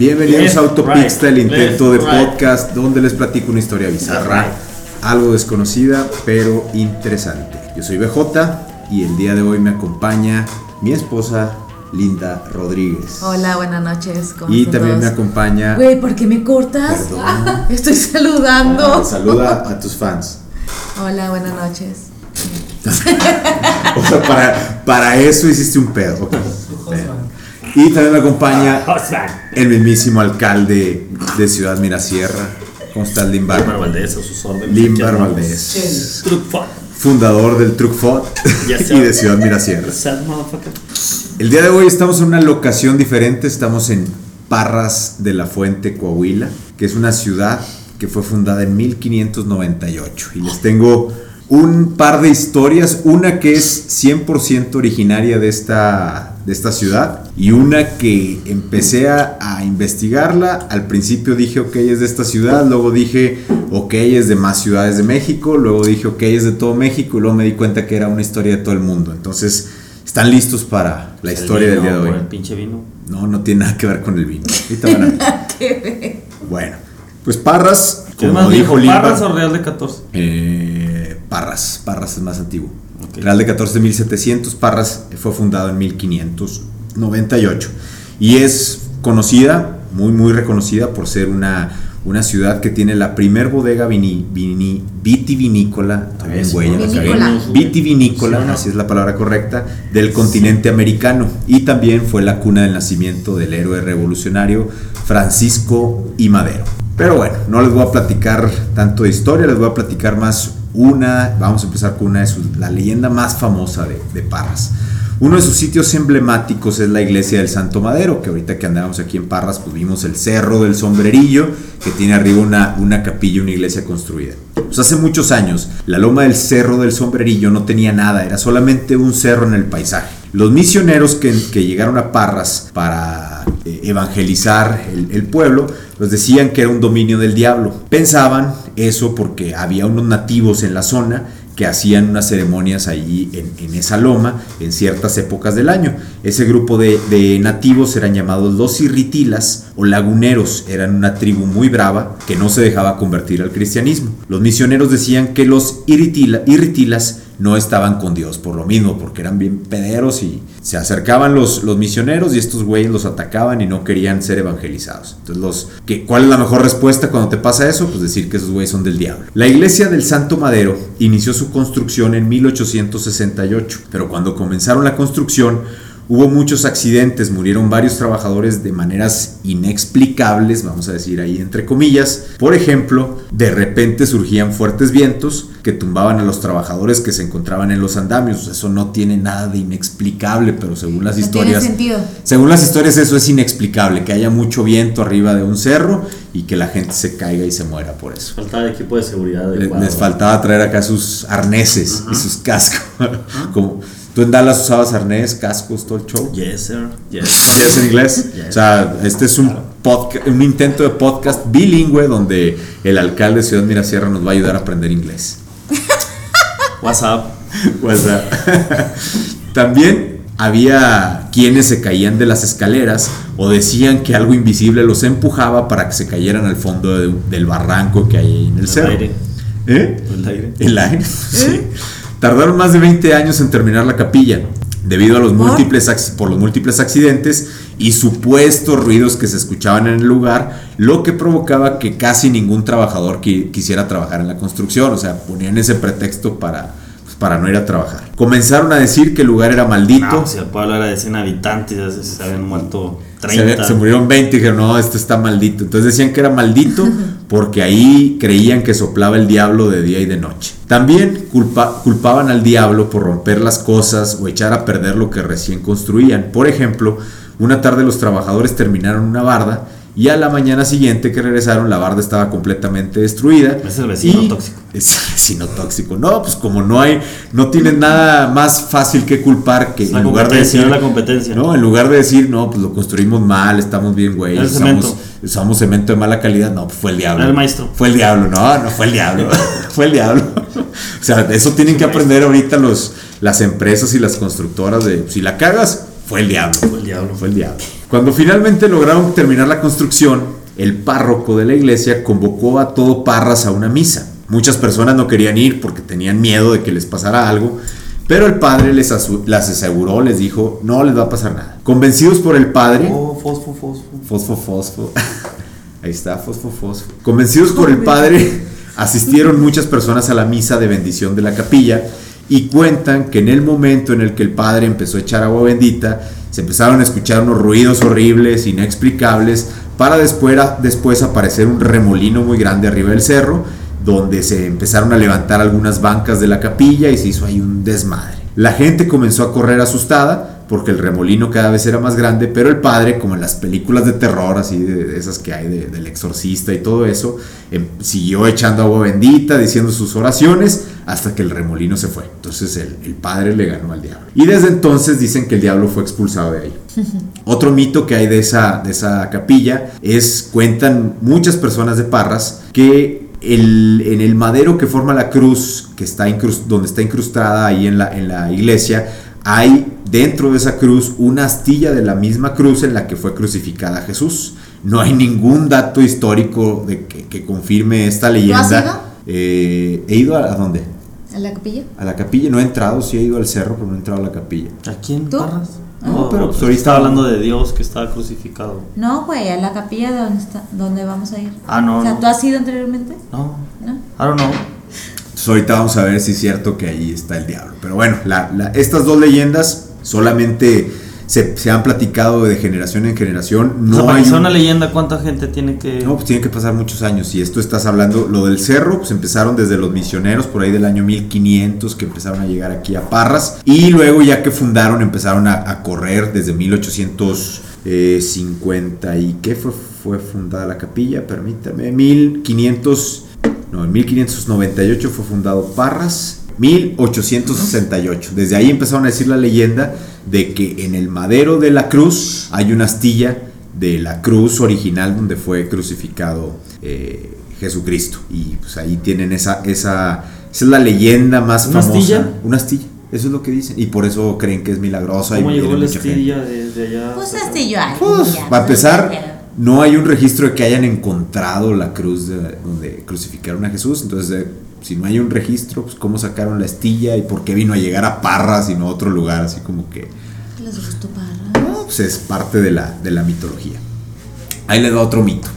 Bienvenidos a Autopixta, el right, intento de right. podcast donde les platico una historia bizarra, algo desconocida, pero interesante. Yo soy BJ y el día de hoy me acompaña mi esposa Linda Rodríguez. Hola, buenas noches. ¿cómo Y están también me acompaña. Güey, ¿por qué me cortas? Perdón. Estoy saludando. Ah, Saluda a tus fans. Hola, buenas noches. O sea, para, para eso hiciste un pedo. ok. Y también me acompaña el mismísimo alcalde de Ciudad Mirasierra. ¿Cómo estás, Limbar? Limbar Valdés a sus órdenes. Limbar. Valdés. Fundador del Yes, y de Ciudad Mirasierra. El día de hoy estamos en una locación diferente. Estamos en Parras de la Fuente, Coahuila, que es una ciudad que fue fundada en 1598. Y les tengo un par de historias. Una que es 100% originaria de esta, de esta ciudad. Y una que empecé a, a investigarla. Al principio dije, ok, es de esta ciudad. Luego dije, ok, es de más ciudades de México. Luego dije, ok, es de todo México. Y luego me di cuenta que era una historia de todo el mundo. Entonces, ¿están listos para la historia El del día de vino, hoy? por El pinche vino. No, no tiene nada que ver con el vino. Ahorita van a ver. Bueno, pues Parras, ¿Qué como más dijo ¿Parras o Real de 14? eh, Parras, Parras es más antiguo. Real de 14 de 1700, Parras fue fundado en 1598 y es conocida, muy muy reconocida por ser una, una ciudad que tiene la primer bodega vini, vini- vitivinícola, también Eso, güey, ya la cagué. Vinícola. vitivinícola, así es la palabra correcta, del continente americano y también fue la cuna del nacimiento del héroe revolucionario Francisco I. Madero. Pero bueno, no les voy a platicar tanto de historia, les voy a platicar más una, vamos a empezar con una de sus, la leyenda más famosa de, de Parras. Uno de sus sitios emblemáticos es la iglesia del Santo Madero, que ahorita que andábamos aquí en Parras, pues vimos el cerro del sombrerillo, que tiene arriba una, una capilla, una iglesia construida. Pues hace muchos años, la loma del cerro del sombrerillo no tenía nada, era solamente un cerro en el paisaje. Los misioneros que, llegaron a Parras para eh, evangelizar el, pueblo, los decían que era un dominio del diablo. Pensaban eso porque había unos nativos en la zona que hacían unas ceremonias allí en, esa loma en ciertas épocas del año. Ese grupo de, nativos eran llamados los irritilas o laguneros, eran una tribu muy brava que no se dejaba convertir al cristianismo. Los misioneros decían que los irritila- irritilas no estaban con Dios por lo mismo, porque eran bien pederos y se acercaban los, los misioneros y estos güeyes los atacaban y no querían ser evangelizados. Entonces, los, ¿qué, ¿cuál es la mejor respuesta cuando te pasa eso? Pues decir que esos güeyes son del diablo. La iglesia del Santo Madero inició su construcción en 1868, pero cuando comenzaron la construcción, Hubo muchos accidentes, murieron varios trabajadores de maneras inexplicables, vamos a decir ahí entre comillas. Por ejemplo, de repente surgían fuertes vientos que tumbaban a los trabajadores que se encontraban en los andamios. Eso no tiene nada de inexplicable, pero según las No historias... tiene sentido. Según las historias eso es inexplicable, que haya mucho viento arriba de un cerro y que la gente se caiga y se muera por eso. Faltaba equipo de seguridad adecuado. Les faltaba traer acá sus arneses y sus cascos. Como, ¿Tú en Dallas usabas arnés, cascos, todo el show? Yes, sir. Yes. ¿Sí es en inglés? Yes. O sea, este es un, podca- un intento de podcast bilingüe donde el alcalde de Ciudad Mirasierra nos va a ayudar a aprender inglés. What's up? O sea, también había quienes se caían de las escaleras o decían que algo invisible los empujaba para que se cayeran al fondo de- del barranco que hay en el, El cerro. aire. ¿Eh? El aire. El aire. Sí. Tardaron más de 20 años en terminar la capilla, debido a los ¿Por? múltiples por los múltiples accidentes y supuestos ruidos que se escuchaban en el lugar, lo que provocaba que casi ningún trabajador qui- quisiera trabajar en la construcción, o sea, ponían ese pretexto para pues, para no ir a trabajar. Comenzaron a decir que el lugar era maldito. No, si el pueblo era de 100 habitantes, ya se, habían muerto 30. se murieron 20 y dijeron, no, esto está maldito. Entonces decían que era maldito porque ahí creían que soplaba el diablo de día y de noche. También culpa- culpaban al diablo por romper las cosas o echar a perder lo que recién construían. Por ejemplo, una tarde los trabajadores terminaron una barda y a la mañana siguiente que regresaron la barda estaba completamente destruida. Es el vecino Y- tóxico. Es el vecino tóxico. No, pues como no hay, no tienen nada más fácil que culpar que la en lugar de decir, la competencia. no, en lugar de decir, no, pues lo construimos mal, estamos bien, güey, usamos, cemento. usamos cemento de mala calidad, no, pues fue el diablo. El maestro. Fue el diablo, no, no fue el diablo, fue el diablo. O sea, eso tienen que aprender ahorita los, las empresas y las constructoras de, si la cagas, fue el diablo. Fue el diablo. Fue el diablo. Cuando finalmente lograron terminar la construcción, el párroco de la iglesia convocó a todo Parras a una misa. Muchas personas no querían ir porque tenían miedo de que les pasara algo, pero el padre les, las aseguró, les dijo, no les va a pasar nada. Convencidos por el padre, Oh, fosfo, fosfo. Fosfo, fosfo. Ahí está, fosfo, fosfo. Convencidos por el padre, asistieron muchas personas a la misa de bendición de la capilla y cuentan que en el momento en el que el padre empezó a echar agua bendita, se empezaron a escuchar unos ruidos horribles, inexplicables, para después, después aparecer un remolino muy grande arriba del cerro, donde se empezaron a levantar algunas bancas de la capilla y se hizo ahí un desmadre. La gente comenzó a correr asustada porque el remolino cada vez era más grande, pero el padre, como en las películas de terror, así de, esas que hay de- del exorcista y todo eso, em- siguió echando agua bendita, diciendo sus oraciones, hasta que el remolino se fue. Entonces el, el padre le ganó al diablo. Y desde entonces dicen que el diablo fue expulsado de ahí. Otro mito que hay de esa, de esa capilla es, cuentan muchas personas de Parras, que el- en el madero que forma la cruz, que está incrus- donde está incrustada ahí en la, en la iglesia, hay dentro de esa cruz una astilla de la misma cruz en la que fue crucificada Jesús. No hay ningún dato histórico de que, que confirme esta leyenda. has ido? Eh, ¿He ido a, a dónde? ¿A la capilla? A la capilla. No he entrado, sí he ido al cerro, pero no he entrado a la capilla. ¿Aquí en ¿Tú? Parras? No, Oh, pero pues pues ahorita- estaba hablando de Dios que estaba crucificado. No, güey, a la capilla de donde, está, donde vamos a ir. Ah, no, O sea, no. ¿tú has ido anteriormente? No, ¿No? I don't know. Entonces ahorita vamos a ver si es cierto que ahí está el diablo. Pero bueno, la- la- estas dos leyendas solamente se, se han platicado de generación en generación. No o sea, No para hay que sea un- una leyenda, ¿cuánta gente tiene que...? No, pues tiene que pasar muchos años. Y esto estás hablando, lo del cerro, pues empezaron desde los misioneros, por ahí del año 1500, que empezaron a llegar aquí a Parras. Y luego, ya que fundaron, empezaron a, a correr desde 1850. ¿Y qué fue, fue fundada la capilla? Permítame. 1500. No, en 1598 fue fundado Parras. 1868. Desde ahí empezaron a decir la leyenda de que en el madero de la cruz hay una astilla de la cruz original donde fue crucificado eh, Jesucristo. Y pues ahí tienen esa, esa, esa es la leyenda más ¿Una famosa. astilla? Una astilla. Eso es lo que dicen. Y por eso creen que es milagrosa. ¿Cómo y llegó la astilla desde allá? Pues ay, Pues, para pues, empezar, no hay un registro de que hayan encontrado la cruz de- donde crucificaron a Jesús. Entonces, eh, si no hay un registro, pues cómo sacaron la astilla y por qué vino a llegar a Parras y no a otro lugar, así como que Les gustó Parras. pues, es parte de la, de la mitología. Ahí le da otro mito.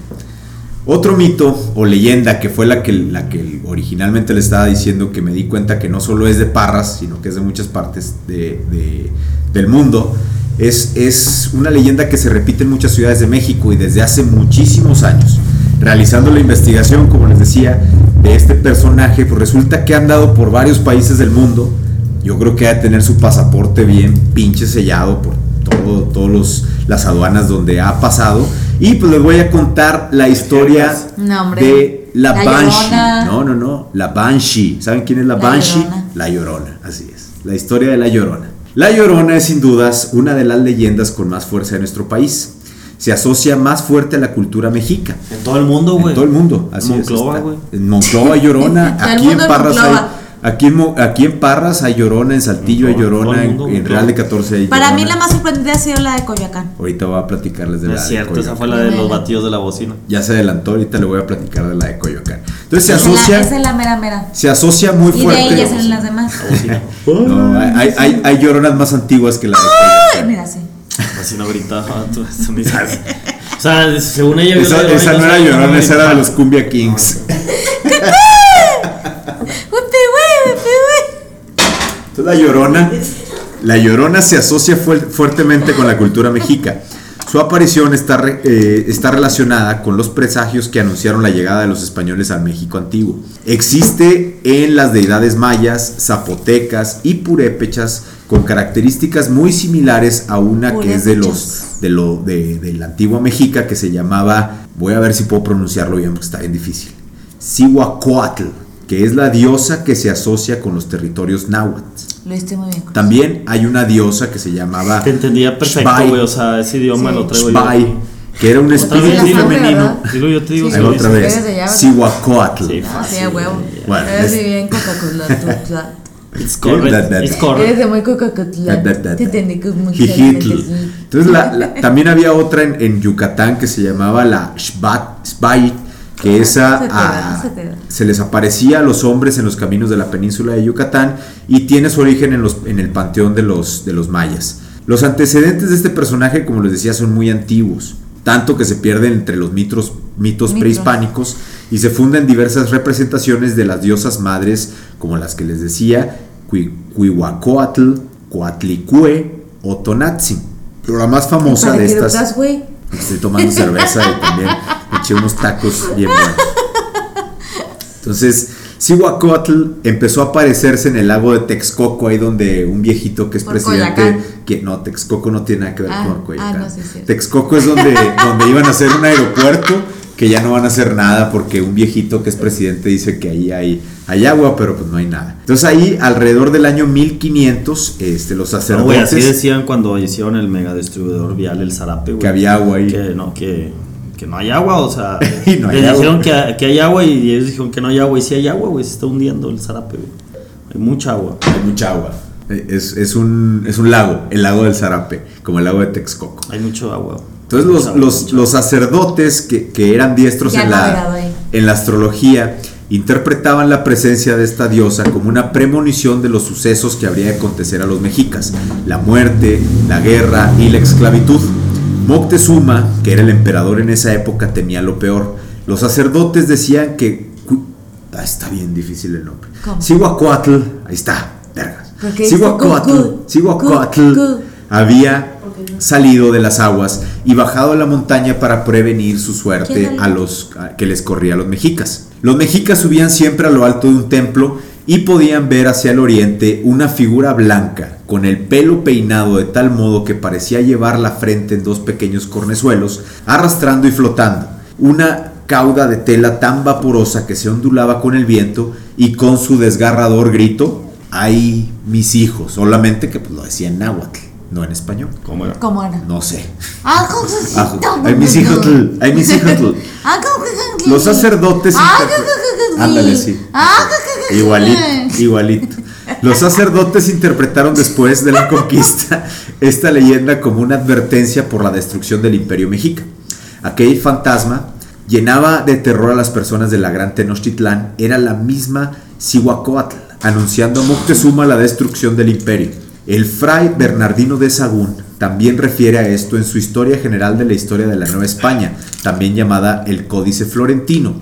Otro mito o leyenda que fue la que, la que originalmente le estaba diciendo que me di cuenta que no solo es de Parras, sino que es de muchas partes de- de- del mundo, es, es una leyenda que se repite en muchas ciudades de México y desde hace muchísimos años. Realizando la investigación, como les decía, de este personaje, pues resulta que ha andado por varios países del mundo. Yo creo que ha de tener su pasaporte bien pinche sellado por todo, todos los, las aduanas donde ha pasado. Y pues les voy a contar la historia No, de la, La Banshee. Llorona. No, no, no. La Banshee. ¿Saben quién es la, La Banshee? Llorona. La Llorona, así es. La historia de la Llorona. La Llorona es sin dudas una de las leyendas con más fuerza de nuestro país. Se asocia más fuerte a la cultura mexica. En todo el mundo, güey. En todo el mundo, así es, Monclova, está. güey. En Monclova hay Llorona, aquí en en Parras hay, aquí, en Mo- aquí en Parras hay Llorona, en Saltillo hay Llorona, en, en. Real de 14 hay Para mí la más sorprendente ha sido la de Coyoacán. Ahorita voy a platicarles de No la es de cierto, esa Coyoacán. fue la de los batidos de la bocina. Ya se adelantó, ahorita le voy a platicar de la de Coyoacán. Entonces se Esa es asocia, Esa es la mera mera. se asocia muy Y de fuerte. ya salen las demás. La. No, hay, hay, hay lloronas más antiguas que la de Ay, Coyoacán. mira, sí. Así no gritaba, tú eso ni sabes. O sea, según ella Esa, la esa y no era llorona, esa era de los Cumbia Kings. Entonces la llorona, la llorona se asocia fuer- fuertemente con la cultura mexica. Su aparición está, re- eh, está relacionada con los presagios que anunciaron la llegada de los españoles al México antiguo. Existe en las deidades mayas, zapotecas y purépechas con características muy similares a una que es de los de lo de, de la antigua mexica que se llamaba, voy a ver si puedo pronunciarlo bien porque está bien difícil. Cihuacoatl, que es la diosa que se asocia con los territorios náhuatl. Lo hice muy bien. También hay una diosa que se llamaba Te entendía perfecto, güey. O sea, ese idioma Sí. lo traigo Shbai, yo. que era un espíritu femenino. ¿verdad? Dilo, yo te digo. Sí, sí, otra sí, vez. Cihuacóatl. Sí, Ah, sí, huevo. Bueno, es- bien Coca-Cola, tú, ya. It's correct. It's correct. Eres de muy. Entonces, la- la- también había otra en, en Yucatán que se llamaba la Shbat, Shbait, que esa Se ah, se les aparecía a los hombres en los caminos de la península de Yucatán y tiene su origen en, los, en el panteón de los, de los mayas. Los antecedentes de este personaje, como les decía, son muy antiguos, tanto que se pierden entre los mitos Mitos. prehispánicos y se funden diversas representaciones de las diosas madres, como las que les decía, Cui- Cuihuacoatl, Coatlicue o. Pero la más famosa ¿Para de qué estas... Estoy tomando cerveza y también me eché unos tacos bien buenos. Entonces, Cihuacóatl empezó a aparecerse en el lago de Texcoco, ahí donde un viejito que es Por presidente. Que, no, Texcoco no tiene nada que ver Ah, con ah, no, sí, sí. Texcoco es donde, donde iban a hacer un aeropuerto que ya no van a hacer nada porque un viejito que es presidente dice que ahí hay, hay agua, pero pues no hay nada. Entonces ahí alrededor del año 1500, este, los No, sacerdotes... así decían cuando hicieron el mega distribuidor vial, el Zarape, güey. Que había agua ahí. Que no, que, que no hay agua, o sea. Y no hay les agua. dijeron que, que hay agua y ellos dijeron que no hay agua. Y sí hay agua, güey, se está hundiendo el Zarape, güey. Hay mucha agua. Hay mucha agua. Es, es un, es un lago, el lago del Zarape, como el lago de Texcoco. Hay mucho agua. Entonces los, sacerdotes que, que eran diestros Ya en la, ahí. en la astrología interpretaban la presencia de esta diosa como una premonición de los sucesos que habría de acontecer a los mexicas, la muerte, la guerra y la esclavitud. Moctezuma, que era el emperador en esa época, temía lo peor. Los sacerdotes decían que... Ah, está bien difícil el nombre. ¿Cómo? Cihuacóatl, ahí está, vergas. Cu. había salido de las aguas y bajado a la montaña para prevenir su suerte ¿Quién a los a- que les corría a los mexicas. Los mexicas subían siempre a lo alto de un templo y podían ver hacia el oriente una figura blanca con el pelo peinado de tal modo que parecía llevar la frente en dos pequeños cornezuelos, arrastrando y flotando. Una cauda de tela tan vaporosa que se ondulaba con el viento y con su desgarrador grito, ¡ay, mis hijos! Solamente que pues, lo decía en náhuatl, no en español. ¿Cómo era? ¿Cómo era? No sé. Ah, cosita. Ay, mis hijos, ay, mis hijos. Ah. Los sacerdotes. Ah. Ándale, sí. Ah. Igualito, igualito. Los sacerdotes interpretaron después de la conquista esta leyenda como una advertencia por la destrucción del imperio mexica. Aquel fantasma llenaba de terror a las personas de la gran Tenochtitlán, era la misma Cihuacóatl, anunciando a Moctezuma la destrucción del imperio. El fray Bernardino de Sagún también refiere a esto en su Historia General de la Historia de la Nueva España, también llamada el Códice Florentino.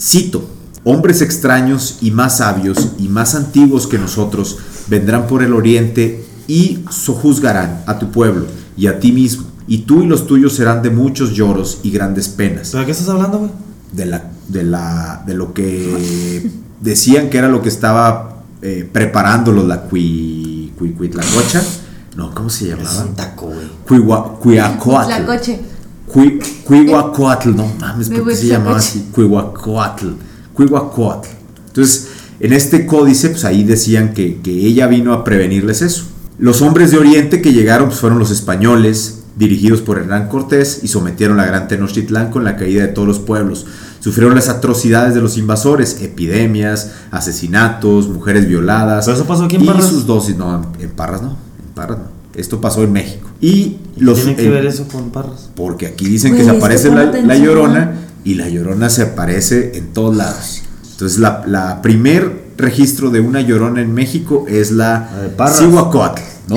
Cito, hombres extraños y más sabios y más antiguos que nosotros vendrán por el oriente y sojuzgarán a tu pueblo y a ti mismo, y tú y los tuyos serán de muchos lloros y grandes penas. ¿Pero de qué estás hablando, güey? De, la, de, la, de lo que decían que era lo que estaba eh, preparándolos la cui, cui, Cuitlacocha. No, ¿cómo se Es llamaba? un taco, güey. Cuihua- Cuiacoatl. La coche. Cui- Cuihuacoatl, no mames, Me ¿por qué se gusta llamaba así? Cuihuacoatl. Cuihuacoatl. Entonces, en este códice, pues ahí decían que, que ella vino a prevenirles eso. Los hombres de Oriente que llegaron pues, fueron los españoles, dirigidos por Hernán Cortés, y sometieron la gran Tenochtitlán con la caída de todos los pueblos. Sufrieron las atrocidades de los invasores, epidemias, asesinatos, mujeres violadas. ¿Pero eso pasó aquí en y Parras? sus dosis, no, en, en Parras no, en Parras no. Esto pasó en México. Y los ¿Tiene que eh, ver eso con Parras? porque aquí dicen Güey, que se aparece la, la llorona y la llorona se aparece en todos lados. Entonces, la, la primer registro de una llorona en México es la La de Parras. Cihuacóatl, ¿no?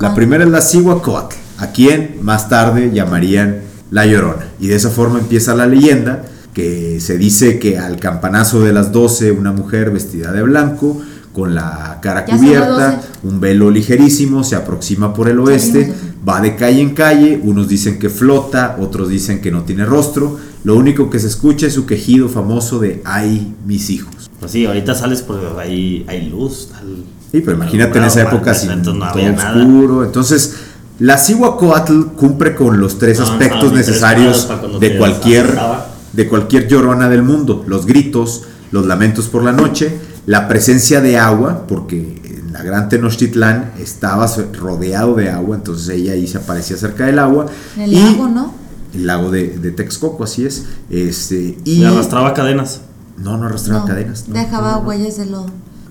La primera es la Cihuacóatl, a quien más tarde llamarían la llorona. Y de esa forma empieza la leyenda que se dice que al campanazo de las 12 una mujer vestida de blanco con la cara Ya cubierta, 12. un velo ligerísimo, se aproxima por el oeste, va de calle en calle, unos dicen que flota, otros dicen que no tiene rostro, lo único que se escucha es su quejido famoso de ay mis hijos. Pues sí, ahorita sales porque ahí hay luz. tal- Sí, pero imagínate en esa época mal, sin entonces no todo había nada. oscuro, entonces la Cihuacóatl cumple con los tres No, aspectos necesarios de cualquier. De cualquier llorona del mundo, los gritos, los lamentos por la noche, la presencia de agua, porque en la gran Tenochtitlán estaba rodeado de agua, entonces ella ahí se aparecía cerca del agua. En el y lago, ¿no? El lago de, de Texcoco, así es. Este, y Y arrastraba cadenas. no, no arrastraba No, cadenas. no. Dejaba huellas de lodo.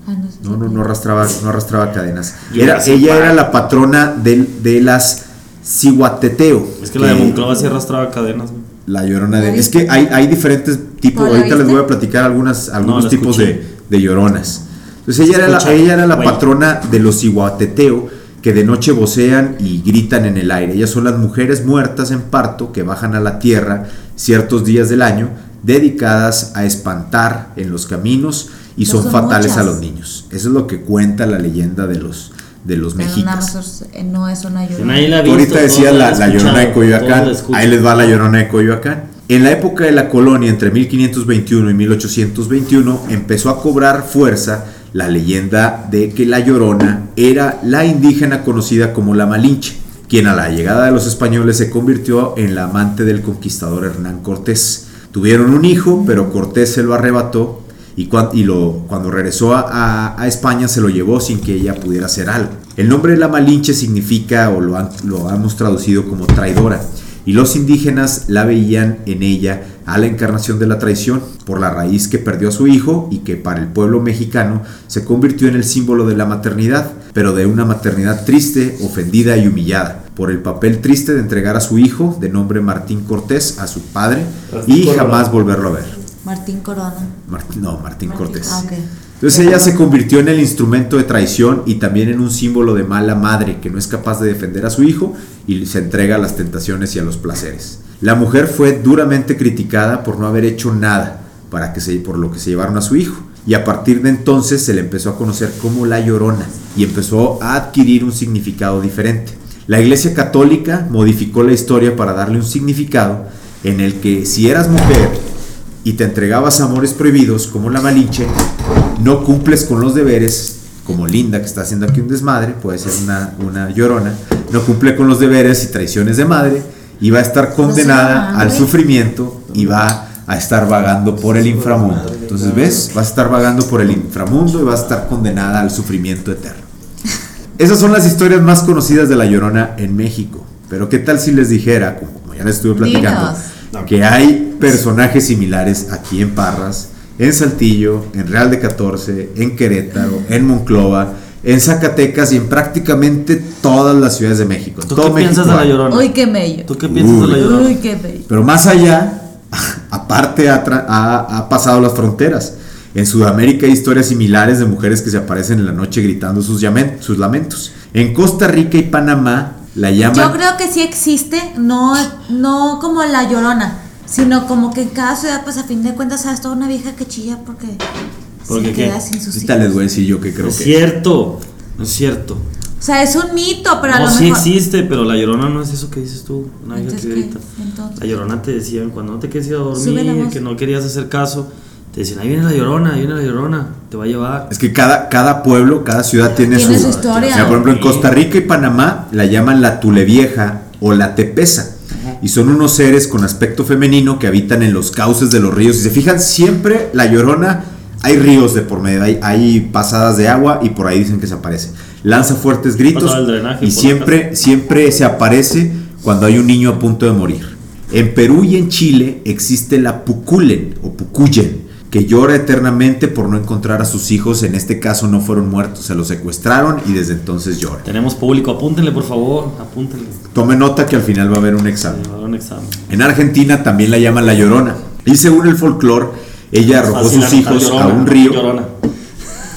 Ah, no. No, no, no arrastraba, no arrastraba cadenas. Era, ella era la patrona del- de, las Cihuateteo. Es que la de Monclova sí arrastraba cadenas. La llorona de. ¿La Es que hay, hay diferentes tipos. ¿No la Ahorita les voy a platicar algunas, algunos tipos de, de lloronas. Entonces ella era, la, ella era la patrona de los Cihuateteo que de noche vocean y gritan en el aire. Ellas son las mujeres muertas en parto que bajan a la tierra ciertos días del año, dedicadas a espantar en los caminos y Pero son son fatales a los niños. Eso es lo que cuenta la leyenda de los, de los mexicas. eh, no es una llorona. nadie la ha Tú visto, ahorita decías la, han la llorona de Coyoacán. la. Ahí les va la llorona de Coyoacán. En la época de la colonia, entre 1521 y 1821, empezó a cobrar fuerza la leyenda de que la llorona era la indígena conocida como la Malinche, quien a la llegada de los españoles se convirtió en la amante del conquistador Hernán Cortés. Tuvieron un hijo, pero Cortés se lo arrebató y, cuan- y lo, cuando regresó a, a- a España se lo llevó sin que ella pudiera hacer algo. El nombre de la Malinche significa, o lo, han- lo hemos traducido como traidora, y los indígenas la veían en ella a la encarnación de la traición, por la raíz que perdió a su hijo y que para el pueblo mexicano se convirtió en el símbolo de la maternidad, pero de una maternidad triste, ofendida y humillada, por el papel triste de entregar a su hijo, de nombre Martín Cortés, a su padre, y jamás volverlo a ver. Martín Corona. Martín- no, Martín Cortés. Ah. Entonces ella se convirtió en el instrumento de traición y también en un símbolo de mala madre que no es capaz de defender a su hijo y se entrega a las tentaciones y a los placeres. La mujer fue duramente criticada por no haber hecho nada para que se, por lo que se llevaron a su hijo. Y a partir de entonces se le empezó a conocer como la llorona y empezó a adquirir un significado diferente. La Iglesia Católica modificó la historia para darle un significado en el que si eras mujer y te entregabas a amores prohibidos como la Malinche, no cumples con los deberes, como Linda que está haciendo aquí un desmadre, puede ser una, una llorona, no cumple con los deberes y traiciones de madre y va a estar condenada madre. al sufrimiento y va a estar vagando por el inframundo. Entonces, ¿ves? Vas a estar vagando por el inframundo y vas a estar condenada al sufrimiento eterno. Esas son las historias más conocidas de la Llorona en México. Pero ¿qué tal si les dijera, como, como ya les estuve platicando, Dinos. Que hay personajes similares aquí en Parras, en Saltillo, en Real de 14, en Querétaro, en Monclova, en Zacatecas y en prácticamente todas las ciudades de México. ¿Tú todo qué piensas México de la llorona? Uy, qué bello. ¿Tú qué piensas de la llorona? Uy, qué bello. Pero más allá, aparte ha, ha- ha pasado las fronteras. En Sudamérica hay historias similares de mujeres que se aparecen en la noche gritando sus lamentos. En Costa Rica y Panamá la llaman... Yo creo que sí existe, no, no como la llorona, sino como que en cada ciudad, pues a fin de cuentas, sabes, toda una vieja que chilla porque ¿Por se qué qué? queda sin sus Ahorita hijos. les voy a decir yo que creo es que... cierto, no es cierto. O sea, es un mito, pero a no, lo sí mejor. existe, pero la llorona no es eso que dices tú. Una vieja que grita. La llorona te decían cuando no te querías ir a dormir, que no querías hacer caso, te decían, ahí viene la llorona, ahí viene la llorona, te va a llevar. Es que cada, cada pueblo, cada ciudad tiene, Tiene su historia. Mira, por ejemplo, en Costa Rica y Panamá la llaman la Tulevieja o la Tepesa. Y son unos seres con aspecto femenino que habitan en los cauces de los ríos. Y se fijan, siempre la llorona, hay ríos de por medio, hay, hay pasadas de agua y por ahí dicen que se aparece. Lanza fuertes gritos y siempre, siempre se aparece cuando hay un niño a punto de morir. En Perú y en Chile existe la Puculen o Pucuyen, que llora eternamente por no encontrar a sus hijos. En este caso no fueron muertos, se los secuestraron y desde entonces llora. Tenemos público, apúntenle por favor, apúntenle. Tome nota que al final va a haber un examen. Va a dar un examen. En Argentina también la llaman la Llorona. Y según el folclore, ella arrojó sus hijos a un río Llorona.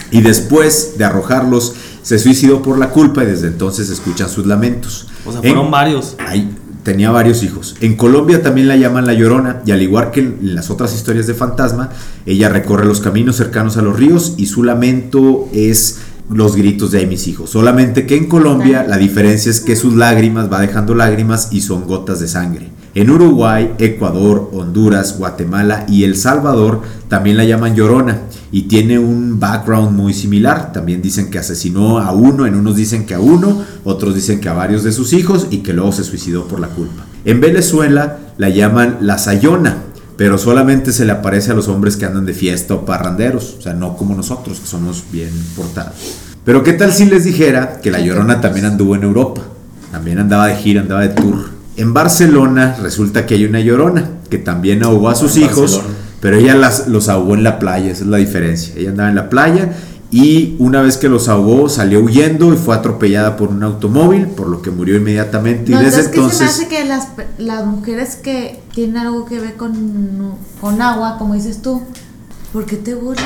y después de arrojarlos se suicidó por la culpa y desde entonces escuchan sus lamentos. O sea, En- fueron varios. Ahí tenía varios hijos. En Colombia también la llaman la Llorona y al igual que en las otras historias de fantasma, ella recorre los caminos cercanos a los ríos y su lamento es los gritos de "Ay, mis hijos. Solamente que en Colombia la diferencia es que sus lágrimas va dejando lágrimas y son gotas de sangre. En Uruguay, Ecuador, Honduras, Guatemala y El Salvador también la llaman Llorona y tiene un background muy similar. También dicen que asesinó a uno, en unos dicen que a uno, otros dicen que a varios de sus hijos y que luego se suicidó por la culpa. En Venezuela la llaman la Sayona, pero solamente se le aparece a los hombres que andan de fiesta o parranderos, o sea, no como nosotros que somos bien portados. Pero qué tal si les dijera que la Llorona también anduvo en Europa, también andaba de gira, andaba de tour. En Barcelona resulta que hay una Llorona que también ahogó a sus hijos, Barcelona. Pero ella las, los ahogó en la playa, esa es la diferencia. Ella andaba en la playa y una vez que los ahogó salió huyendo y fue atropellada por un automóvil, por lo que murió inmediatamente. No, y desde entonces, ¿qué se me hace que las, las mujeres que tienen algo que ver con, con agua, como dices tú, ¿por qué te burlas?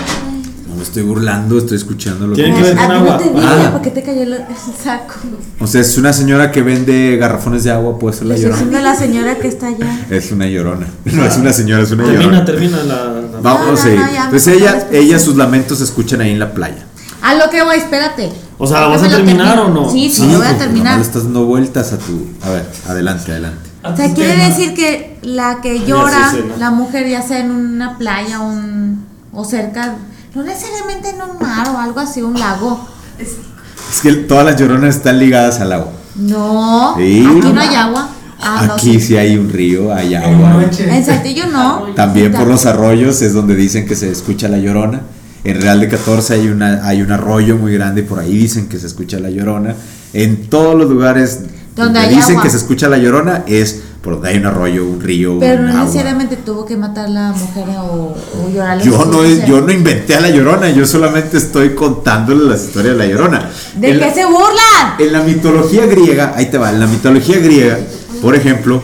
No me estoy burlando, estoy escuchando lo que... Tiene que ver A con ti agua. no te Ah. ¿por qué te cayó el saco? O sea, es una señora que vende garrafones de agua, puede ser la llorona. diciendo a la señora que está allá. Es una llorona. No es una señora, es una Termina, llorona. termina la. la- Vamos No, a no, ya, Entonces ella, ella, sus lamentos se escuchan ahí en la playa. A lo que voy, espérate. O sea, ¿la vas a terminar o no? Sí, sí, yo voy a terminar. le estás dando vueltas a tu. A ver, adelante, adelante. O sea, quiere decir que la que llora, la mujer ya sea en una playa un, o cerca, no necesariamente en un mar o algo así, un lago. Es que todas las lloronas están ligadas al agua. No, Sí. aquí no hay agua. Ah, no, Aquí sí. sí hay un río, hay agua. En Saltillo no. También por los arroyos es donde dicen que se escucha la llorona. En Real de 14 hay, una, hay un arroyo muy grande y por ahí dicen que se escucha la llorona. En todos los lugares Donde donde, hay dicen agua. que se escucha la llorona es por donde hay un arroyo, un río, Pero un no agua. necesariamente tuvo que matar la mujer o, o llorar. Yo no, yo no inventé a la llorona, yo solamente estoy contándole la historia de la llorona. ¿De En qué la- se burlan? En la mitología griega, ahí te va, en la mitología griega, por ejemplo,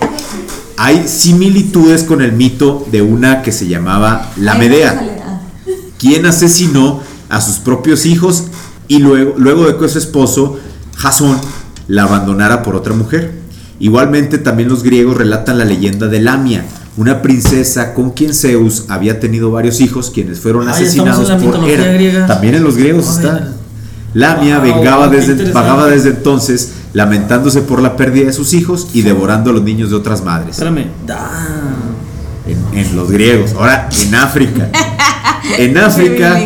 hay similitudes con el mito de una que se llamaba la Medea, ah. quien asesinó a sus propios hijos y luego, luego de que su esposo, Jasón, la abandonara por otra mujer. Igualmente también los griegos relatan la leyenda de Lamia, una princesa con quien Zeus había tenido varios hijos, quienes fueron asesinados por Hera. griega. También en los griegos Ay, está. Lamia Wow, vengaba desde, pagaba desde entonces, lamentándose por la pérdida de sus hijos y devorando a los niños de otras madres. Espérame. En, en los griegos. Ahora, en África. En África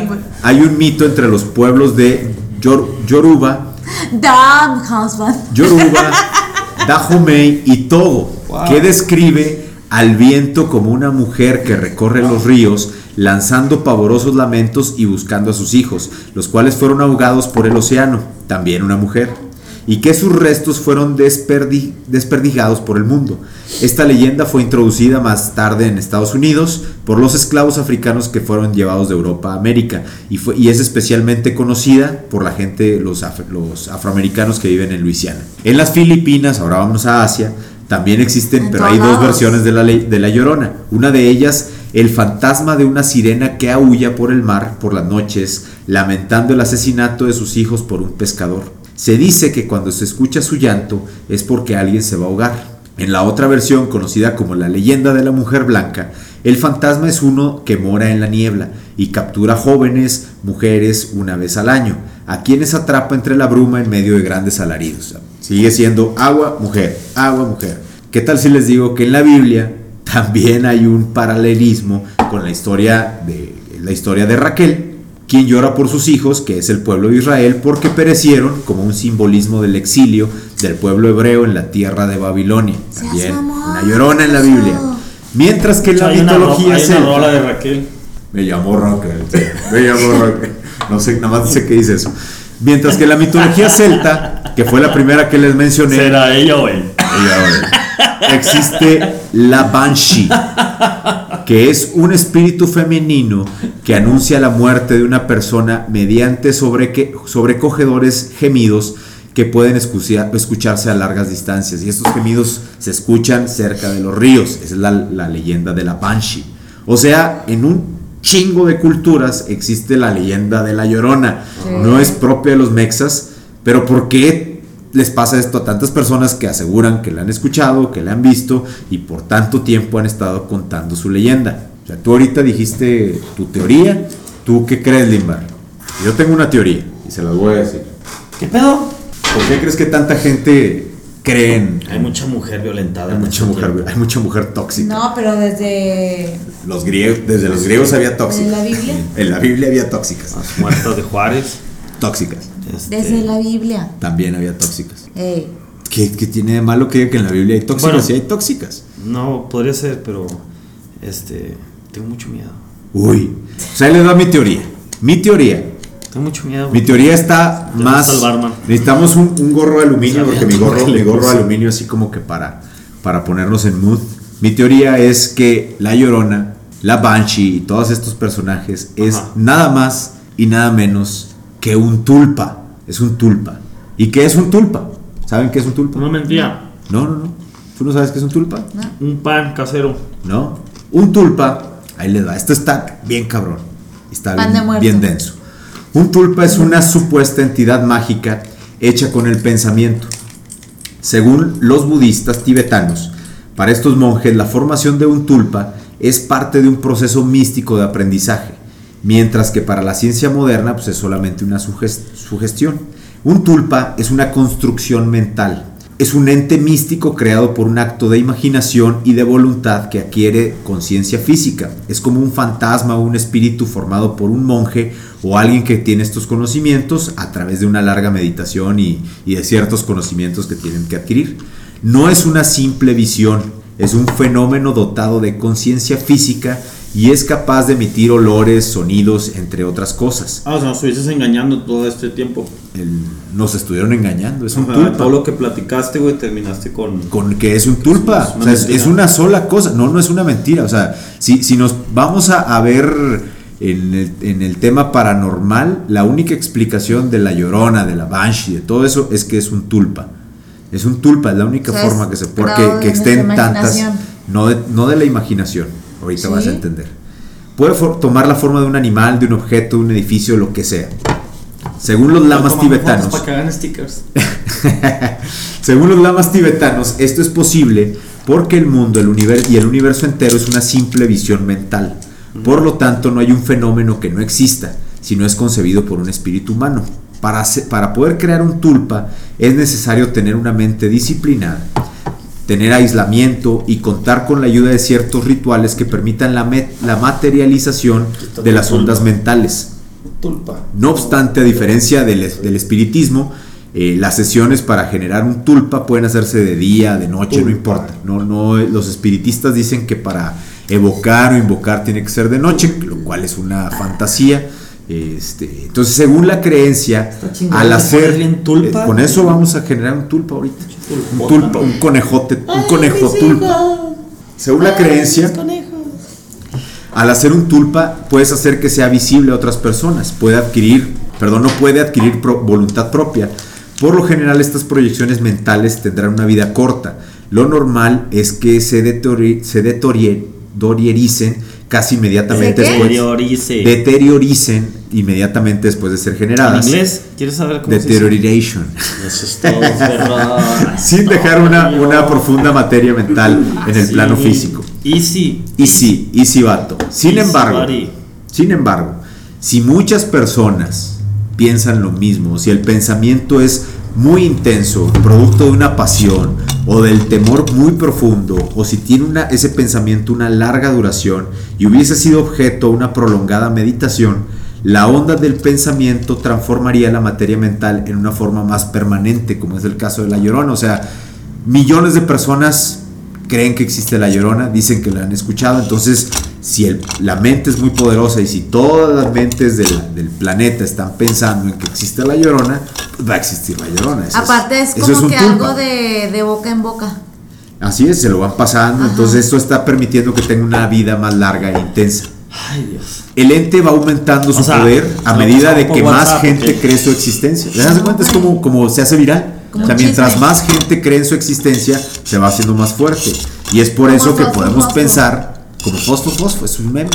hay un mito entre los pueblos de Yor- Yoruba, Damn husband. Yoruba, Dahomey y Togo, Wow. que describe al viento como una mujer que recorre los ríos lanzando pavorosos lamentos y buscando a sus hijos, los cuales fueron ahogados por el océano, también una mujer, y que sus restos fueron desperdi- desperdigados por el mundo. Esta leyenda fue introducida más tarde en Estados Unidos por los esclavos africanos que fueron llevados de Europa a América y, fue, y es especialmente conocida por la gente, los, af- los afroamericanos que viven en Luisiana. En las Filipinas, ahora vamos a Asia, también existen, En pero hay dos versiones de la, ley- de la Llorona. Una de ellas, el fantasma de una sirena que aúlla por el mar por las noches, lamentando el asesinato de sus hijos por un pescador. Se dice que cuando se escucha su llanto es porque alguien se va a ahogar. En la otra versión, conocida como la leyenda de la mujer blanca, el fantasma es uno que mora en la niebla y captura jóvenes, mujeres, una vez al año, a quienes atrapa entre la bruma en medio de grandes alaridos. Sigue siendo agua, mujer, agua, mujer. ¿Qué tal si les digo que en la Biblia también hay un paralelismo con la historia de, la historia de Raquel? Quien llora por sus hijos, que es el pueblo de Israel, porque perecieron como un simbolismo del exilio del pueblo hebreo en la tierra de Babilonia. También una llorona en la Biblia. Mientras que en la hay una, ro- mitología una rola de Raquel. me llamó Raquel. Me llamó Raquel. No sé, nada más sé qué dice eso. Mientras que la mitología celta, que fue la primera que les mencioné, ¿Será ella o él? ella, oye, existe la Banshee, que es un espíritu femenino que anuncia la muerte de una persona mediante sobreque- sobrecogedores gemidos que pueden escucharse a largas distancias. Y estos gemidos se escuchan cerca de los ríos. Esa es la, la leyenda de la Banshee. O sea, en un chingo de culturas existe la leyenda de la Llorona. No es propia de los mexas, pero ¿por qué les pasa esto a tantas personas que aseguran que la han escuchado, que la han visto y por tanto tiempo han estado contando su leyenda? O sea, tú ahorita dijiste tu teoría. ¿Tú qué crees, Limbar? Yo tengo una teoría y se las voy a decir. ¿Qué pedo? ¿Por qué crees que tanta gente cree en... Hay mucha mujer violentada. Hay en mucha este mujer, tiempo. hay mucha mujer tóxica. No, pero desde. Los griegos, desde los griegos había tóxicas. ¿En la Biblia? En la Biblia había tóxicas. Las muertas de Juárez. Tóxicas. este, Desde la Biblia. También había tóxicas. Ey. ¿Qué, qué tiene de malo que diga que en la Biblia hay tóxicas? Bueno. sí hay tóxicas. No, podría ser, pero. Este. Tengo mucho miedo. Uy. O sea, ahí les va mi teoría. Mi teoría. Tengo mucho miedo. Mi teoría está más. barman. Necesitamos un, un gorro de aluminio, Sabía porque mi gorro, mi gorro de aluminio así como que para, para ponernos en mood. Mi teoría es que la Llorona, la Banshee y todos estos personajes es Ajá. nada más y nada menos que un tulpa. Es un tulpa. ¿Y qué es un tulpa? ¿Saben qué es un tulpa? Una mentira. No, no, no. ¿Tú no sabes qué es un tulpa? Un pan casero. ¿No? Un tulpa, ahí le da. Esto está bien cabrón. Está Pan bien, bien denso. Un tulpa es una supuesta entidad mágica hecha con el pensamiento. Según los budistas tibetanos, para estos monjes la formación de un tulpa es parte de un proceso místico de aprendizaje, mientras que para la ciencia moderna pues, es solamente una suges- sugestión. Un tulpa es una construcción mental, es un ente místico creado por un acto de imaginación y de voluntad que adquiere conciencia física. Es como un fantasma o un espíritu formado por un monje o alguien que tiene estos conocimientos a través de una larga meditación y de ciertos conocimientos que tienen que adquirir. No es una simple visión, es un fenómeno dotado de conciencia física y es capaz de emitir olores, sonidos, entre otras cosas. Ah, o sea, nos estuviste engañando todo este tiempo. El- nos estuvieron engañando, es un Ajá, tulpa. Todo lo que platicaste, güey, terminaste con. con que es un tulpa. Es una o sea, es, una sola cosa. No, no es una mentira. O sea, si, si nos vamos a, a ver en el, en el tema paranormal, la única explicación de la llorona, de la banshee, de todo eso, es que es un tulpa. Es un tulpa, es la única O sea, forma que se puede, que, estén tantas. No de, no de la imaginación. Ahorita vas a entender. Puede tomar la forma de un animal, de un objeto, de un edificio, lo que sea. Según los lamas tibetanos. Para que hagan stickers. Según los lamas tibetanos, esto es posible porque el mundo el universo, y el universo entero es una simple visión mental. Por lo tanto, no hay un fenómeno que no exista, sino es concebido por un espíritu humano. Para, para poder crear un tulpa es necesario tener una mente disciplinada, tener aislamiento y contar con la ayuda de ciertos rituales que permitan la, la materialización de las ondas mentales. No obstante, a diferencia del, del espiritismo, eh, las sesiones para generar un tulpa pueden hacerse de día, de noche, no importa. No, no, los espiritistas dicen que para evocar o invocar tiene que ser de noche, lo cual es una fantasía. Este, entonces, según la creencia, al ¿te hacer eh, con eso vamos a generar un tulpa ahorita. Un tulpa, un conejote, un conejo tulpa. Según la creencia, al hacer un tulpa puedes hacer que sea visible a otras personas, puede adquirir, perdón, no puede adquirir pro- voluntad propia. Por lo general estas proyecciones mentales tendrán una vida corta. Lo normal es que se, deteriori- se deterioricen casi inmediatamente después. Deteriorice. Deterioricen inmediatamente después de ser ¿En generadas. inglés? ¿Quieres saber cómo se dice? Deterioration. Eso es todo. Sin dejar una, una profunda materia mental en el Sí. plano físico. Easy. Y sí, y sí, vato. Sin Easy, embargo, buddy. sin embargo, si muchas personas piensan lo mismo, si el pensamiento es muy intenso, producto de una pasión o del temor muy profundo, o si tiene ese pensamiento una larga duración y hubiese sido objeto de una prolongada meditación, la onda del pensamiento transformaría la materia mental en una forma más permanente, como es el caso de la llorona. O sea, millones de personas creen que existe la llorona, dicen que la han escuchado, entonces si el- la mente es muy poderosa y si todas las mentes del, del planeta están pensando en que existe la llorona, pues va a existir la llorona. Eso Aparte es como que tulpa. algo de, de boca en boca. Así es, se lo van pasando, Ajá. entonces esto está permitiendo que tenga una vida más larga e intensa. Ay, Dios. El ente va aumentando su O sea, poder a medida de que más WhatsApp, gente cree su existencia. ¿Te das cuenta? Es como, como se hace viral. Como o sea, mientras más gente cree en su existencia, se va haciendo más fuerte. Y es por eso que podemos pensar, como fosfo, fosfo, es un meme.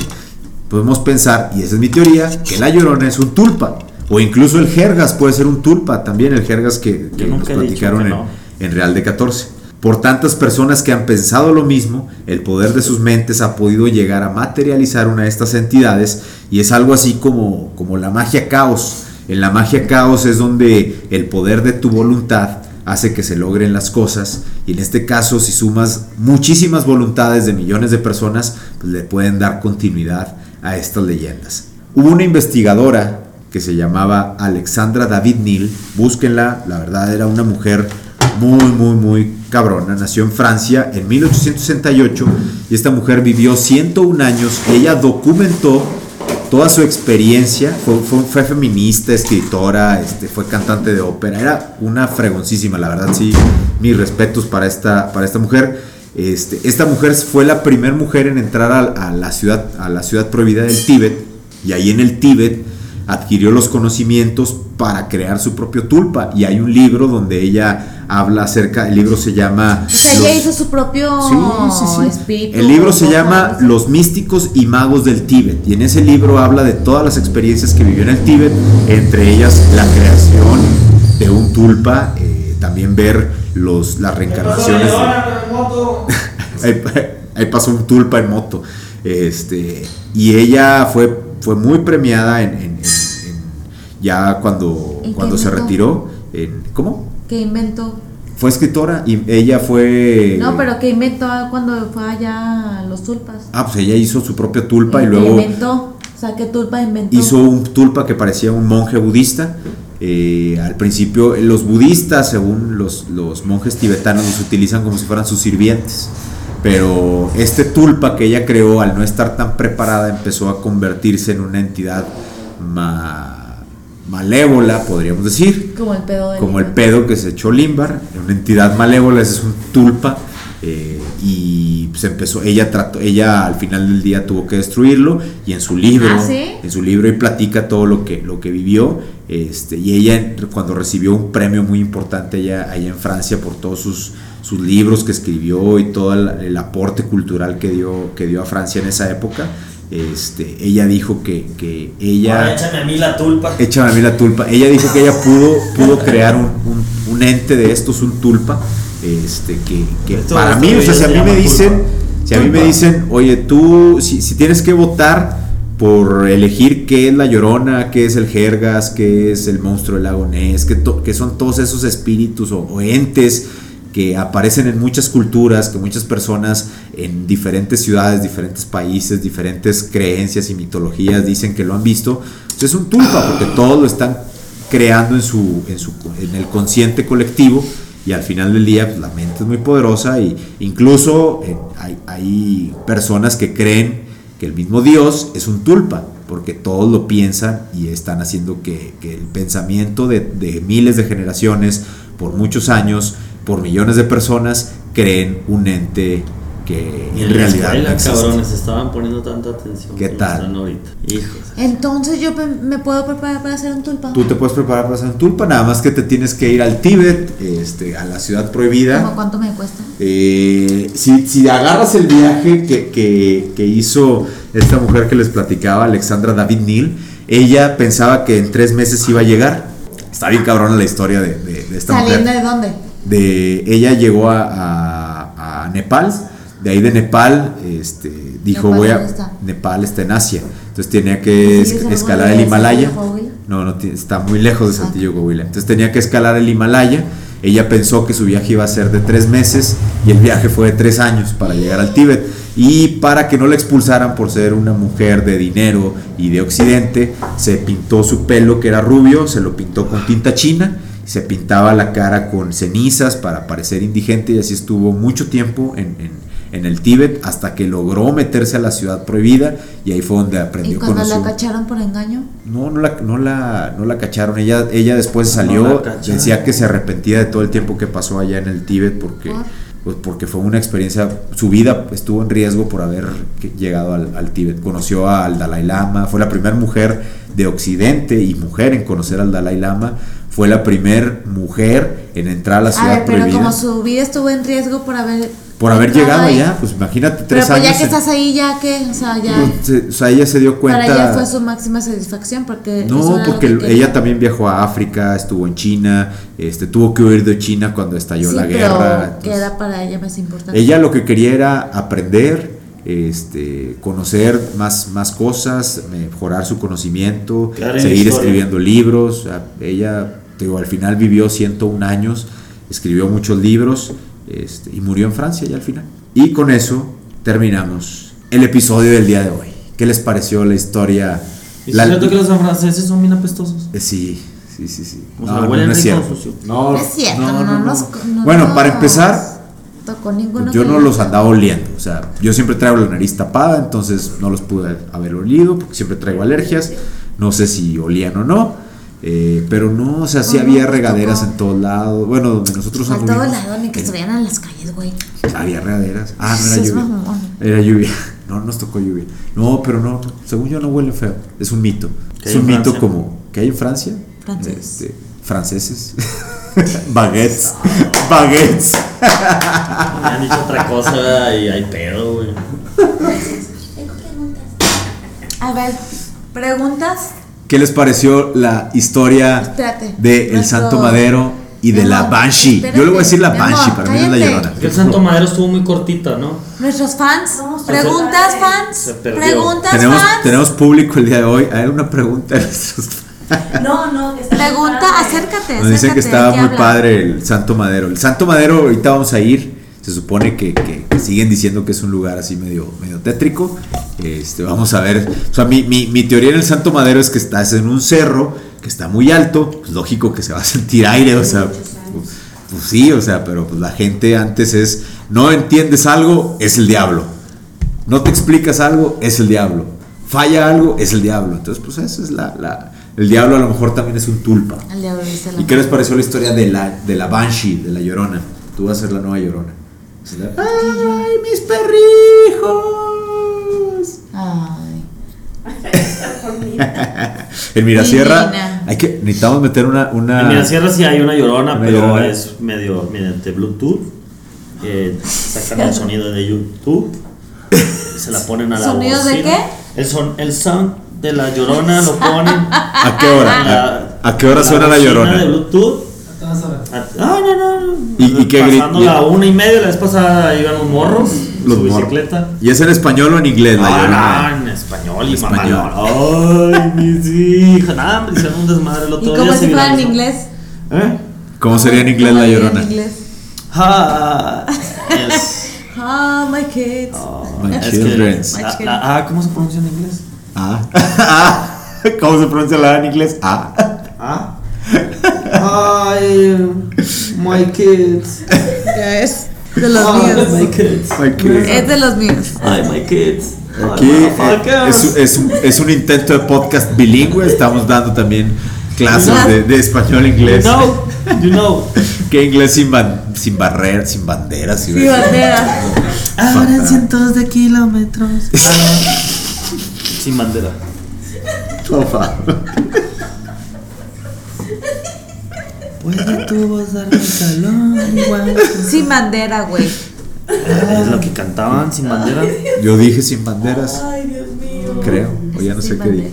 Podemos pensar, y esa es mi teoría, que la llorona es un tulpa. O incluso el jergas puede ser un tulpa también, el jergas que, nos platicaron que en, en Real de 14. Por tantas personas que han pensado lo mismo, el poder de sus mentes ha podido llegar a materializar una de estas entidades y es algo así como, como la magia caos. En la magia caos es donde el poder de tu voluntad hace que se logren las cosas y en este caso si sumas muchísimas voluntades de millones de personas, pues le pueden dar continuidad a estas leyendas. Hubo una investigadora que se llamaba Alexandra David Neal, búsquenla, la verdad era una mujer muy, muy, muy cabrona. Nació en Francia en 1868 y esta mujer vivió 101 años y ella documentó toda su experiencia. Fue, feminista, escritora, este, fue cantante de ópera. Era una fregoncísima, la verdad, sí. Mis respetos para esta, para esta mujer. Este, esta mujer fue la primera mujer en entrar a, a la ciudad, a la ciudad prohibida del Tíbet y ahí en el Tíbet adquirió los conocimientos para crear su propio tulpa. Y hay un libro donde ella habla acerca, el libro se llama... O sea, ella Los- hizo su propio Sí, sí, sí. espíritu. El libro se llama. Los místicos y magos del Tíbet y en ese libro habla de todas las experiencias que vivió en el Tíbet, entre ellas la creación de un tulpa, eh, también ver los, las reencarnaciones. ahí, ahí pasó un tulpa en moto. Este, y ella fue, fue muy premiada en- ya cuando, ¿En qué cuando se retiró. En, ¿Cómo? Que inventó. Fue escritora y ella fue... No, pero que inventó cuando fue allá a los tulpas. Ah, pues ella hizo su propia tulpa y Que luego inventó. O sea, que tulpa inventó. hizo un tulpa que parecía un monje budista. Eh, al principio, los budistas, según los, los monjes tibetanos, los utilizan como si fueran sus sirvientes. Pero este tulpa que ella creó, al no estar tan preparada, empezó a convertirse en una entidad ma- malévola, podríamos decir Como el pedo de. como el pedo que se echó Limbar, una entidad malévola, ese es un tulpa. eh, y se empezó, ella trató, ella al final del día tuvo que destruirlo y en su libro, ¿Ah, sí? en su libro y platica todo lo que, lo que vivió, este, y ella cuando recibió un premio muy importante allá, allá en Francia por todos sus, sus libros que escribió y todo el, el aporte cultural que dio, que dio a Francia en esa época, este, ella dijo que, que ella... Ahora échame a mí la tulpa. Échame a mí la tulpa. Ella dijo que ella pudo, pudo crear un, un- un ente de estos, un tulpa. Este, que, que Esto- para esto mí, o sea, se si a mí me tulpa. dicen, si a mí me dicen, oye, tú, si, si tienes que votar por elegir qué es la llorona, qué es el jergas, qué es el monstruo del lago Ness, qué, to- qué son todos esos espíritus o, o entes que aparecen en muchas culturas, que muchas personas en diferentes ciudades, diferentes países, diferentes creencias y mitologías dicen que lo han visto, pues es un tulpa, porque todos lo están creando en, su, en, su, en el consciente colectivo y al final del día pues, la mente es muy poderosa y incluso hay, hay personas que creen que el mismo Dios es un tulpa, porque todos lo piensan y están haciendo que, el pensamiento de miles de generaciones, por muchos años, por millones de personas, creen un ente que Y en la realidad escuela, no cabrones, estaban poniendo tanta atención. ¿Qué tal? ahorita. Hijos. Entonces yo me puedo preparar para hacer un tulpa. Tú te puedes preparar para hacer un tulpa, nada más que te tienes que ir al Tíbet, este, a la ciudad prohibida. ¿Cómo cuánto me cuesta? Eh, si, si agarras el viaje que, que- que hizo esta mujer que les platicaba, Alexandra David Neal, ella pensaba que en tres meses iba a llegar. Está bien cabrona la historia de, de- de esta ¿Saliendo mujer. de dónde? De, ella llegó a, a- a Nepal, de ahí de Nepal este, dijo ¿Nepal voy a... está? Nepal está en Asia, entonces tenía que ¿Sí, es- es escalar el Himalaya. No, no está muy lejos de Ah. Saltillo, Coahuila. Entonces tenía que escalar el Himalaya. Ella pensó que su viaje iba a ser de tres meses y el viaje fue de tres años para llegar al Tíbet. Y para que no la expulsaran por ser una mujer de dinero y de occidente, se pintó su pelo que era rubio, se lo pintó con tinta china, se pintaba la cara con cenizas para parecer indigente y así estuvo mucho tiempo en, en- en el Tíbet hasta que logró meterse a la ciudad prohibida y ahí fue donde ¿Y aprendió cuando la cacharon por engaño? no, no la, no la, no la cacharon. Ella, ella después salió, decía que se arrepentía de todo el tiempo que pasó allá en el Tíbet porque, ¿Por? Pues porque fue una experiencia, su vida estuvo en riesgo por haber llegado al, al Tíbet. Conoció al Dalai Lama, fue la primera mujer de Occidente y mujer en conocer al Dalai Lama. Fue la primera mujer en entrar a la A ciudad ver, pero prohibida. como su vida estuvo en riesgo por haber. Por haber llegado ahí. allá, pues imagínate Pero tres pues años. ya que en- estás ahí, ya que, o sea, ya. pues, se- o sea, ella se dio cuenta. Para ella fue su máxima satisfacción porque. No, porque que ella también viajó a África, estuvo en China, este, tuvo que huir de China cuando estalló Sí, la pero guerra. que era para ella más importante. ella lo que quería era aprender, este, conocer más, más cosas, mejorar su conocimiento, seguir escribiendo libros. o sea, ella, te digo, al final vivió 101 años, escribió muchos libros este, y murió en Francia ya al final. Y con eso terminamos el episodio del día de hoy. ¿Qué les pareció la historia? ¿Y La- es cierto que los franceses son bien apestosos? eh, Sí, sí, sí, sí. O sea, huelen es rico, cierto. sucio. No, es cierto, no, no, nos- no bueno, para empezar, Tocó ninguno yo no los andaba oliendo. O sea, yo siempre traigo la nariz tapada, entonces no los pude haber olido porque siempre traigo alergias. No sé si olían o no. Eh, pero no, o sea, sí había regaderas tocó. en todos lados. Bueno, donde nosotros A todo anduvimos, lado, ni que eh, estuvieran en las calles, güey. Había regaderas. Ah, no era Sí, lluvia. Era lluvia. No, nos tocó lluvia. No, pero no, según yo no huele feo. Es un mito. ¿Qué ¿Qué Es un en mito Francia? como. ¿Qué hay en Francia? Francés. Este, franceses. Baguettes. Baguettes. Me han dicho otra cosa y hay pedo, güey. A ver, preguntas. ¿Qué les pareció la historia Espérate. de El Nuestro- Santo Madero y de la Banshee? Yo le voy a decir la Banshee, amor, para mí es la llorona. El Santo Madero estuvo muy cortita, ¿no? Nuestros fans. Preguntas, se fans. Preguntas, Tenemos, fans. tenemos público el día de hoy. Hay una pregunta de nuestros No, no, que está Pregunta, acércate. Nos dicen que estaba ¿qué muy habla? padre el Santo Madero. El Santo Madero, ahorita vamos a ir. Se supone que, que- que siguen diciendo que es un lugar así medio, medio tétrico. Este, vamos a ver. O sea, mi, mi- mi teoría en el Santo Madero es que estás en un cerro que está muy alto. Pues lógico que se va a sentir aire. O sea, pues, pues sí, o sea, pero pues la gente antes es. No entiendes algo, es el diablo. No te explicas algo, es el diablo. Falla algo, es el diablo. Entonces, pues esa es la. la- el diablo a lo mejor también es un tulpa. El diablo ¿Y qué les pareció la historia de la, de la Banshee, de la Llorona? Tú vas a ser la nueva Llorona. ¡Ay, mis perrijos! Ay. En Mirasierra Divina. hay que, necesitamos meter una... una En Mirasierra sí hay una llorona, Una pero llorona. es medio mediante Bluetooth. Eh, sacan el sonido de YouTube. Se la ponen a la ¿Sonidos de bocina. El, son, el sound de la llorona lo ponen. ¿A qué hora? La- ¿A, a qué hora suena la bocina Llorona? de Bluetooth. Ah, No, no, no. ¿Y- y qué Pasando la una y media, la vez pasada iban los morros. Los su morros. bicicleta. ¿Y es en español o en inglés la Ah, Llorona? no, en español y Español. mamalón. Ay, mis hijas. Nah, me hicieron un desmadre el ¿Y otro cómo día. si se fuera en inglés? ¿Eh? ¿Cómo sería en inglés ¿Cómo la Llorona? En inglés. Ah, Ah, my kids. My es children. que la- la- ah, ¿cómo se pronuncia en inglés? Ah. Ah. ¿Cómo se pronuncia la A en inglés? Ah. Ah. Ay, my kids. Ya es de los Ay, my míos. kids. Ay, qué- Es de los míos. Ay, my kids. Aquí es, es un- es un intento de podcast bilingüe. Estamos dando también clases de, de español e inglés. You know, you know. Que inglés sin, ban- sin barreras, sin banderas. sin- Sí, bandera. Ahora cientos de kilómetros. Sin bandera. Por favor. Puede tu voz darme calor igual. Sin bandera, güey. Es lo que cantaban sin bandera. Yo dije sin banderas, Ay, Dios mío. creo. O ya no sé qué dije.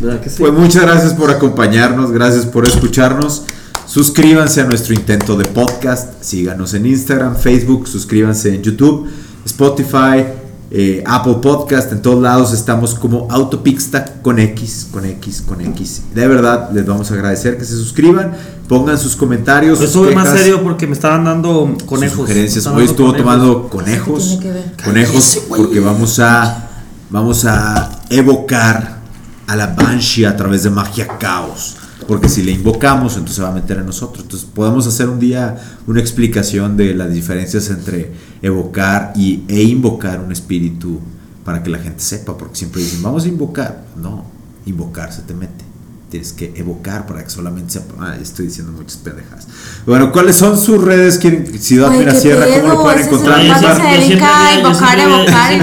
¿Verdad que sí? Pues muchas gracias por acompañarnos, gracias por escucharnos. Suscríbanse a nuestro intento de podcast, síganos en Instagram, Facebook, suscríbanse en YouTube, Spotify, eh, Apple Podcast, en todos lados estamos como Autopixta con X, con X, con X. De verdad, les vamos a agradecer que se suscriban, pongan sus comentarios, Yo estuve más serio porque me estaban dando conejos. sugerencias. Hoy estuvo tomando conejos, tiene que ver? conejos porque vamos a vamos a evocar a la Banshee a través de magia caos. Porque si le invocamos, entonces se va a meter en nosotros. Entonces podemos hacer un día una explicación de las diferencias entre evocar y, e invocar un espíritu para que la gente sepa. Porque siempre dicen, vamos a invocar. No, invocar se te mete. Tienes que evocar para que solamente sepa. Ah, estoy diciendo muchas pendejas. Bueno, ¿cuáles son sus redes? ¿Quieren Ciudad Oye, ¿qué Mirasierra? ¿Cómo lo pueden encontrar? Yo siempre-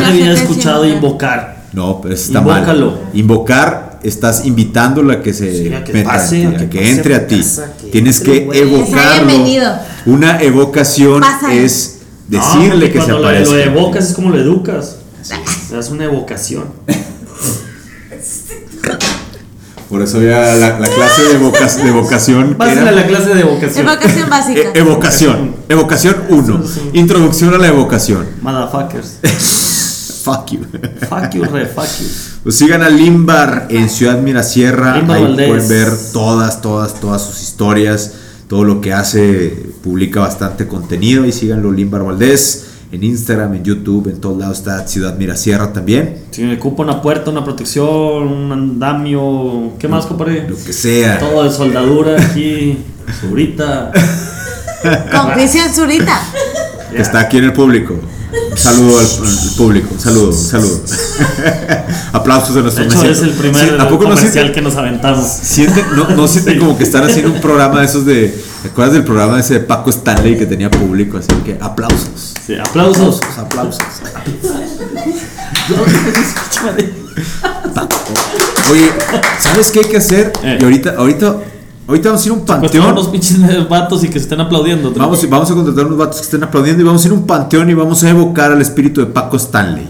había- escuchado invocar. No, pero está Invócalo. mal. Invocar, estás invitándola a que se Sí, a que meta pase, ti, a que que, pase entre a ti. casa, que Tienes entre, que evocarlo. bienvenido. Una evocación Pásale. es decirle que se cuando lo- aparezca. Lo evocas es como lo educas. Das una evocación. Por eso ya la, la clase de, evoca- de evocación Pásale era- a la clase de evocación. Evocación básica. E- evocación. Evocación 1. Introducción a la evocación. Motherfuckers. Fuck you. Fuck you, re, fuck you. Pues sigan a Limbar en Ciudad Mirasierra. Limbar Ahí Valdés. pueden ver todas, todas, todas sus historias, todo lo que hace. Publica bastante contenido. Y síganlo Limbar Valdés en Instagram, en YouTube, en todos lados está Ciudad Mirasierra también. Si me ocupa una puerta, una protección, un andamio. ¿Qué más, compadre? Lo que sea. Todo de soldadura aquí. Surita. Con Cristian Zurita. Que está aquí en el público. Saludo al, al público. Saludo, saludo. Aplausos de nuestro De es el primer Sí, ¿A poco no comercial sienten, que nos aventamos. sienten- no, no sienten como que están haciendo un programa de esos de. ¿Te acuerdas del programa ese de Paco Stanley que tenía público? Así que aplausos. Sí, aplausos. Aplausos. Aplausos. Paco. Oye, ¿sabes qué hay que hacer? Eh. Y ahorita, ahorita, ahorita vamos a ir a un panteón. unos pinches vatos y que se estén aplaudiendo. Vamos, vamos a contratar unos vatos que estén aplaudiendo y vamos a ir a un panteón y vamos a evocar al espíritu de Paco Stanley.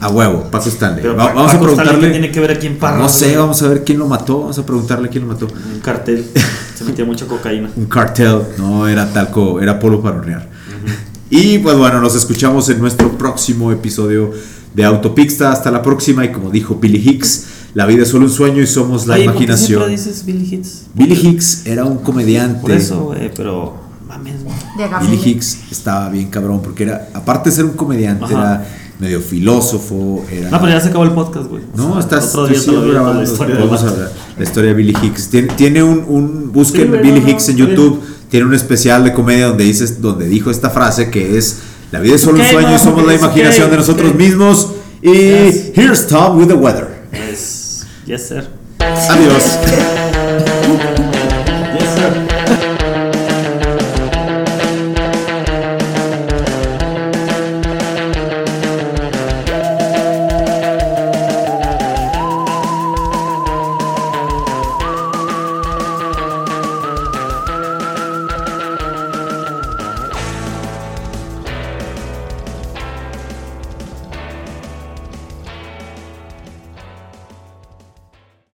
A huevo, Paco Stanley. Pero vamos a Paco Stanley, preguntarle. ¿qué tiene que ver aquí en Parra, No sé, güey? vamos a ver quién lo mató. Vamos a preguntarle quién lo mató. Un cartel. Se metía mucha cocaína. Un cartel, no era talco, era polvo para hornear. Y pues bueno, nos escuchamos en nuestro próximo episodio de Autopixta. Hasta la próxima. Y como dijo Billy Hicks, la vida es solo un sueño y somos la Oye, ¿por qué imaginación. siempre dices Billy Hicks? Billy Hicks era un comediante. Por eso, güey, pero mames, Billy. Hicks estaba bien cabrón porque era, aparte de ser un comediante, Ajá. era medio filósofo, era... No, pero ya se acabó el podcast, güey. O No, sea, estás Otro día grabando, la historia de hablar. La historia de Billy Hicks. Tiene, tiene un, un busquen Sí, Billy no, Hicks en. YouTube. Tiene un especial de comedia donde dices, donde dijo esta frase que es la vida es solo un sueño y somos la imaginación de nosotros mismos. Y Yes. here's Tom with the weather. Es. Yes, sir. Adiós.